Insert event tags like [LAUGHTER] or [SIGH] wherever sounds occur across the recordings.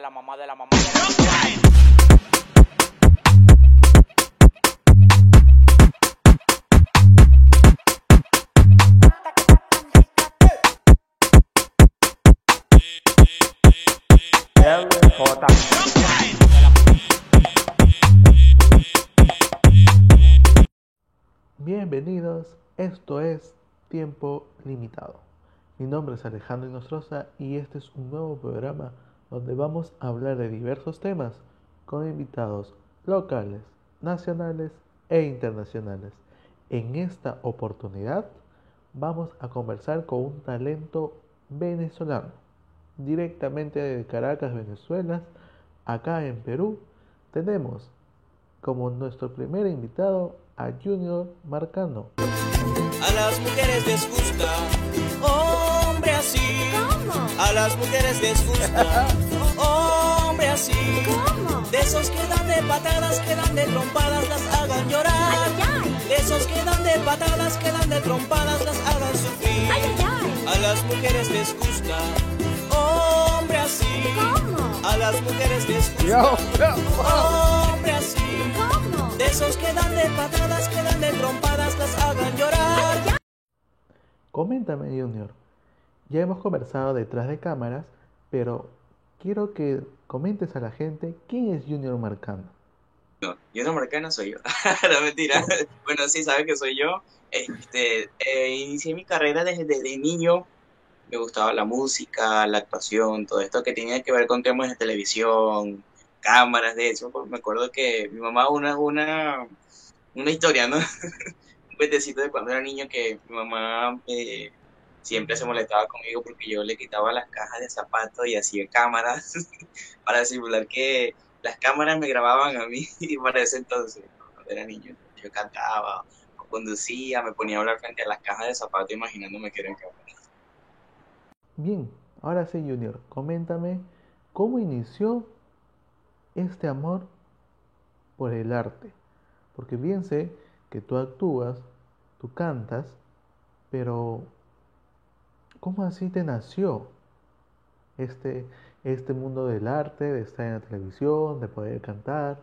la mamá de la mamá Bienvenidos, esto es Tiempo Limitado. Mi nombre es Alejandro Inostroza y este es un nuevo programa donde vamos a hablar de diversos temas con invitados locales, nacionales e internacionales. En esta oportunidad vamos a conversar con un talento venezolano, directamente de Caracas, Venezuela. Acá en Perú tenemos como nuestro primer invitado a Junior Marcano. A las mujeres les gusta las mujeres les gusta hombre así. ¿Cómo? De esos que dan de patadas, que dan de trompadas, las hagan llorar. Ay, ay, De esos que dan de patadas, que dan de trompadas, las hagan sufrir. ay, ay, ay. A las mujeres les gusta hombre así. ¿Cómo? A las mujeres les gusta hombre así. ¿Cómo? De esos que dan de patadas, que dan de trompadas, las hagan llorar. Coméntame, Junior. Ya hemos conversado detrás de cámaras, pero quiero que comentes a la gente quién es Junior Marcano. No, no marcano soy yo. [LAUGHS] no, mentira. [LAUGHS] Bueno, sí, sabe que soy yo. Este, eh, inicié mi carrera desde, desde niño. Me gustaba la música, la actuación, todo esto que tenía que ver con temas de televisión, cámaras, de pues, Me acuerdo que mi mamá, una, una, una historia, ¿no? [LAUGHS] Un cuentecito de cuando era niño que mi mamá eh, siempre se molestaba conmigo porque yo le quitaba las cajas de zapatos y hacía cámaras [LAUGHS] para simular que las cámaras me grababan a mí [LAUGHS] y para ese entonces, cuando era niño, yo cantaba conducía, me ponía a hablar frente a las cajas de zapatos imaginándome que eran cámaras. Bien, ahora sí, Junior, coméntame cómo inició este amor por el arte. Porque bien sé que tú actúas, tú cantas, pero ¿cómo así te nació este, este mundo del arte, de estar en la televisión, de poder cantar?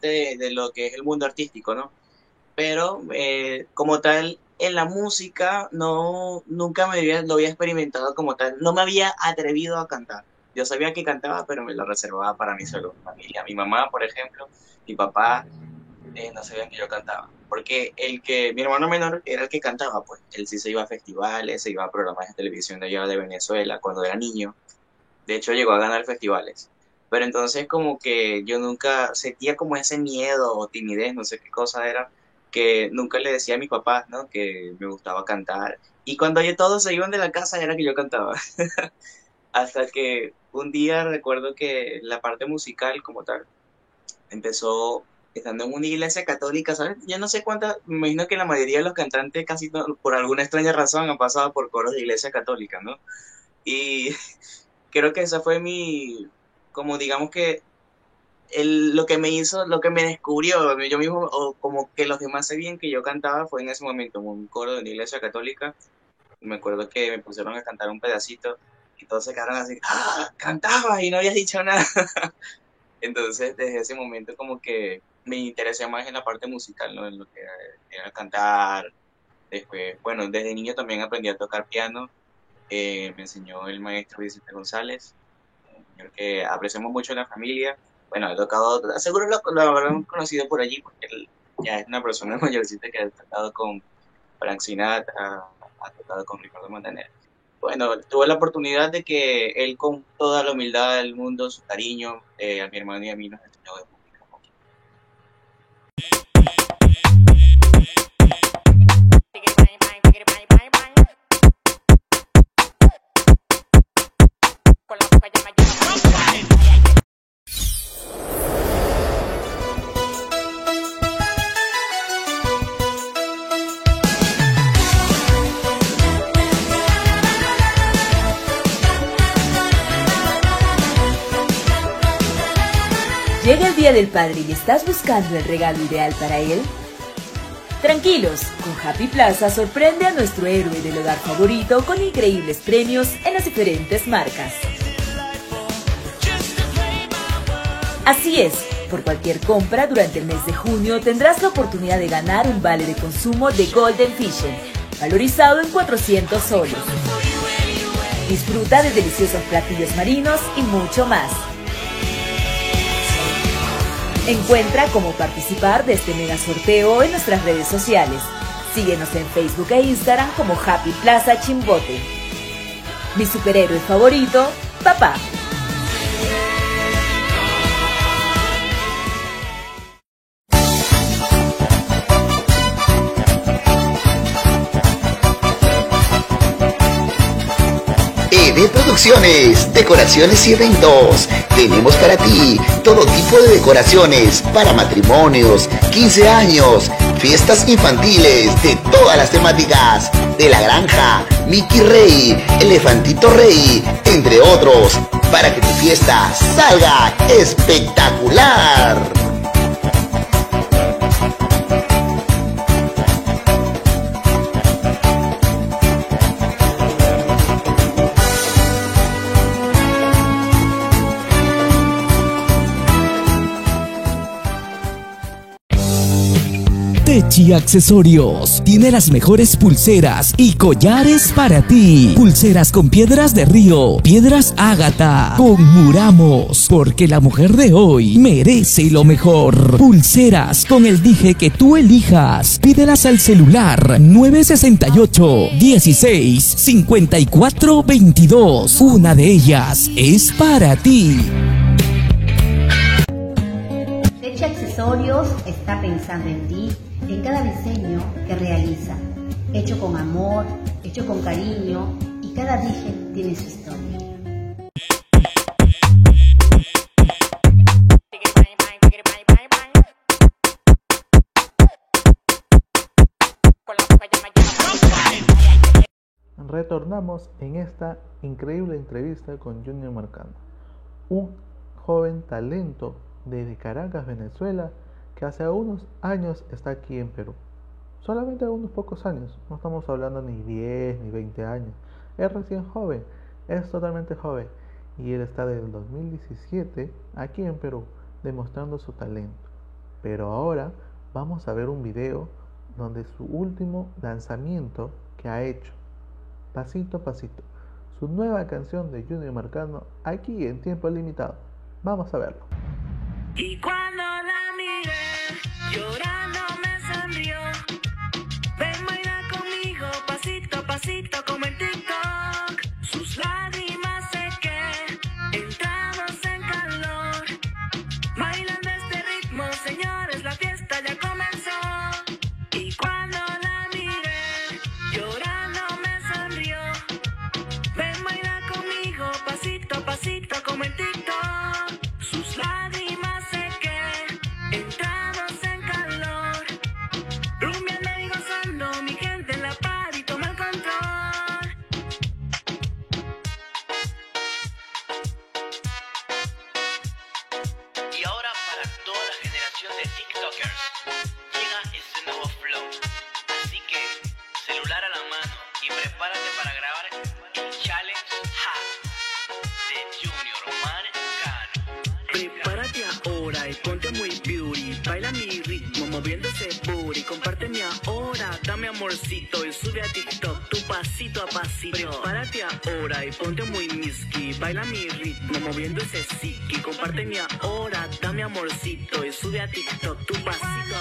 de, lo que es el mundo artístico, ¿no? Pero eh, como tal, en la música no, nunca me había, lo había experimentado como tal, no me había atrevido a cantar. Yo sabía que cantaba, pero me lo reservaba para mi solo familia. Mi mamá, por ejemplo, mi papá, no sabían que yo cantaba. Porque el que, mi hermano menor era el que cantaba, pues. Él sí se iba a festivales, se iba a programas de televisión de allá de Venezuela cuando era niño. De hecho, llegó a ganar festivales. Pero entonces como que yo nunca sentía como ese miedo o timidez, no sé qué cosa era, que nunca le decía a mis papás, ¿no? Que me gustaba cantar. Y cuando ya todos se iban de la casa era que yo cantaba. [LAUGHS] Hasta que un día recuerdo que la parte musical como tal empezó estando en una iglesia católica, ¿sabes? Yo no sé cuántas, me imagino que la mayoría de los cantantes casi por alguna extraña razón han pasado por coros de iglesia católica, ¿no? Y [LAUGHS] creo que esa fue mi, como digamos que el, lo que me hizo, lo que me descubrió, yo mismo, o como que los demás sabían que yo cantaba, fue en ese momento, en un coro de la iglesia católica. Me acuerdo que me pusieron a cantar un pedacito y todos se quedaron así, ¡ah! Cantabas y no habías dicho nada. [LAUGHS] Entonces, desde ese momento, como que me interesé más en la parte musical, ¿no? En lo que era, cantar. Después, bueno, desde niño también aprendí a tocar piano. Eh, me enseñó el maestro Vicente González, señor que apreciamos mucho en la familia. Bueno, he tocado, seguro lo, lo habrán conocido por allí, porque él ya es una persona [LAUGHS] mayorcita que ha tocado con Frank Sinatra, ha tocado con Ricardo Montaner. Bueno, tuve la oportunidad de que él con toda la humildad del mundo, su cariño, eh, a mi hermano y a mí nos Del Padre y estás buscando el regalo ideal para él. Tranquilos, con Happy Plaza sorprende a nuestro héroe del hogar favorito con increíbles premios en las diferentes marcas. Así es, por cualquier compra durante el mes de junio tendrás la oportunidad de ganar un vale de consumo de Golden Fishing, valorizado en 400 soles. Disfruta de deliciosos platillos marinos y mucho más. Encuentra cómo participar de este mega sorteo en nuestras redes sociales. Síguenos en Facebook e Instagram como Happy Plaza Chimbote. Mi superhéroe favorito, papá. ED Producciones, decoraciones y eventos. Tenemos para ti todo tipo de decoraciones para matrimonios, 15 años, fiestas infantiles de todas las temáticas, de la granja, Mickey Rey, Elefantito Rey, entre otros, para que tu fiesta salga espectacular. Techi Accesorios tiene las mejores pulseras y collares para ti. Pulseras con piedras de río, piedras ágata, con muramos, porque la mujer de hoy merece lo mejor. Pulseras con el dije que tú elijas. Pídelas al celular 968 16 54 22. Una de ellas es para ti. Accesorios está pensando en ti, en cada diseño que realiza, hecho con amor, hecho con cariño y cada dije tiene su historia. Retornamos en esta increíble entrevista con Junior Marcano, un joven talento desde Caracas, Venezuela, que hace unos años está aquí en Perú. Solamente unos pocos años, no estamos hablando ni 10 ni 20 años. Es recién joven, es totalmente joven. Y él está desde el 2017 aquí en Perú, demostrando su talento. Pero ahora vamos a ver un video donde su último lanzamiento que ha hecho, pasito a pasito, su nueva canción de Junior Marcano aquí en tiempo limitado. Vamos a verlo. Y cuando la miré, llorando amorcito y sube a TikTok tu pasito a pasito. Prepárate ahora y ponte muy misky. Baila mi ritmo, moviendo ese siki. Compárteme ahora, dame amorcito y sube a TikTok tu pasito a pasito.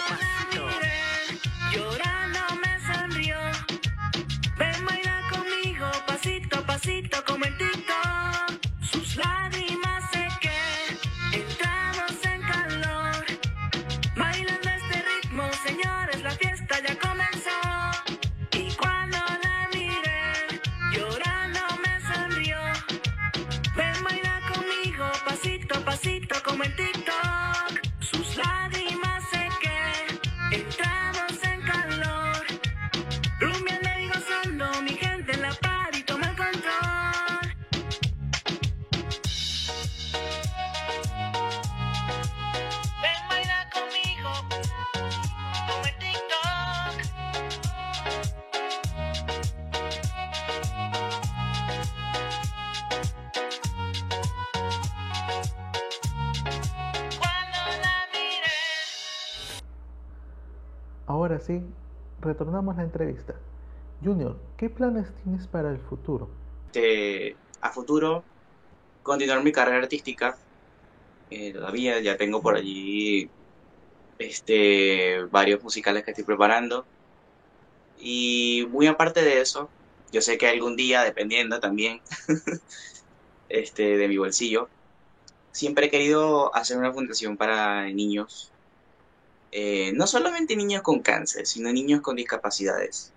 Ahora sí, retornamos a la entrevista. Junior, ¿qué planes tienes para el futuro? Este, a futuro, continuar mi carrera artística. Eh, todavía ya tengo por allí este, varios musicales que estoy preparando. Y muy aparte de eso, yo sé que algún día, dependiendo también [LAUGHS] este, de mi bolsillo, siempre he querido hacer una fundación para niños. Eh, no solamente niños con cáncer, sino niños con discapacidades.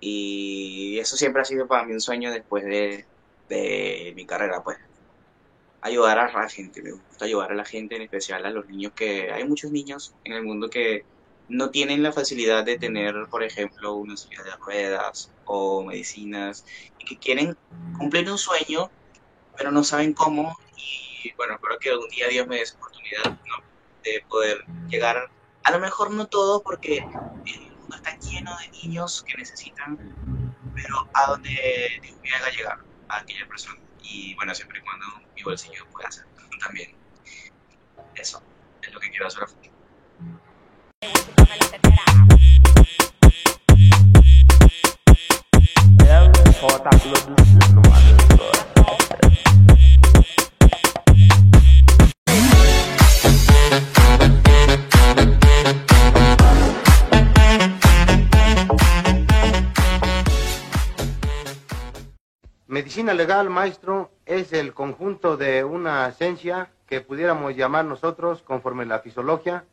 Y eso siempre ha sido para mí un sueño después de, de mi carrera, pues. Ayudar a la gente, me gusta ayudar a la gente, en especial a los niños que... Hay muchos niños en el mundo que no tienen la facilidad de tener, por ejemplo, una silla de ruedas o medicinas y que quieren cumplir un sueño, pero no saben cómo. Y bueno, espero que algún día Dios me dé esa oportunidad de poder llegar, a lo mejor no todos, porque el mundo está lleno de niños que necesitan, pero a donde Dios me haga llegar a aquella persona. Y bueno, siempre y cuando mi bolsillo pueda hacer también. Eso es lo que quiero hacer a futuro. Medicina legal, maestro, es el conjunto de una ciencia que pudiéramos llamar nosotros conforme la fisiología.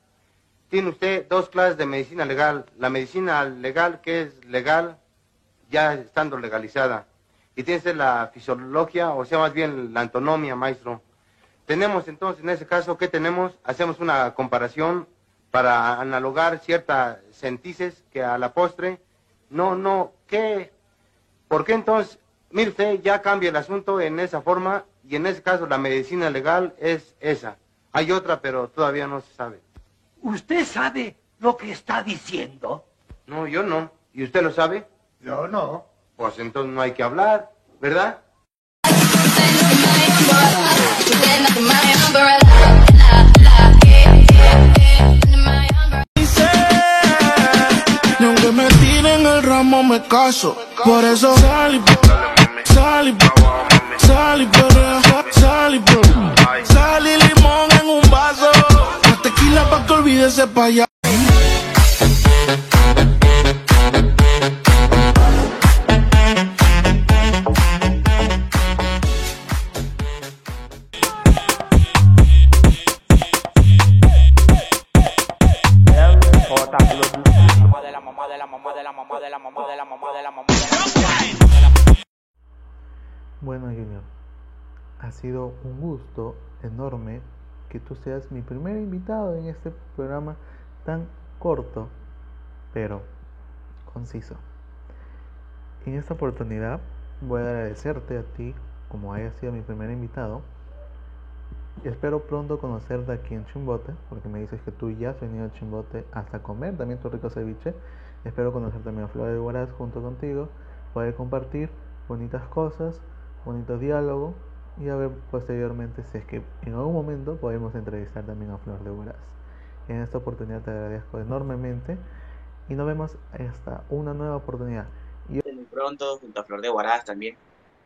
Tiene usted dos clases de medicina legal. La medicina legal, que es legal ya estando legalizada. Y tiene usted la fisiología, o sea, más bien la antonomía, maestro. Tenemos entonces, en ese caso, ¿qué tenemos? Hacemos una comparación para analogar ciertas sentices que a la postre, no, no, ¿qué? ¿Por qué entonces Mire usted, ya cambia el asunto en esa forma y en ese caso la medicina legal es esa. Hay otra, pero todavía no se sabe. ¿Usted sabe lo que está diciendo? No, yo no. ¿Y usted lo sabe? Yo no. Pues entonces no hay que hablar, ¿verdad? Y aunque me tiren el ramo me caso. Por eso salí, salí, salí, salí, salí limón en un vaso. La tequila pa' que olvide ese payaso. Bueno, Junior, ha sido un gusto enorme que tú seas mi primer invitado en este programa tan corto, pero conciso. En esta oportunidad voy a agradecerte a ti como hayas sido mi primer invitado. Espero pronto conocerte aquí en Chimbote, porque me dices que tú ya has venido a Chimbote hasta comer también tu rico ceviche. Espero conocer también a Flor de Huaraz junto contigo, poder compartir bonitas cosas, bonito diálogo y a ver posteriormente si es que en algún momento podemos entrevistar también a Flor de Huaraz. En esta oportunidad te agradezco enormemente y nos vemos hasta una nueva oportunidad. Y muy pronto junto a Flor de Huaraz también.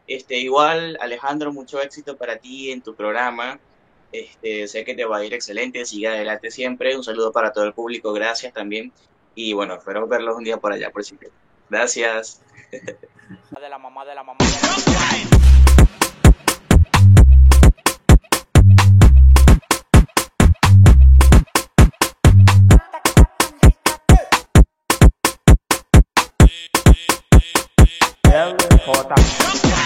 Este, igual, Alejandro, mucho éxito para ti en tu programa. Este, sé que te va a ir excelente, sigue adelante siempre. Un saludo para todo el público, gracias también. Y bueno, espero verlos un día por allá, por sitio. Gracias. De la mamá de la mamá de la J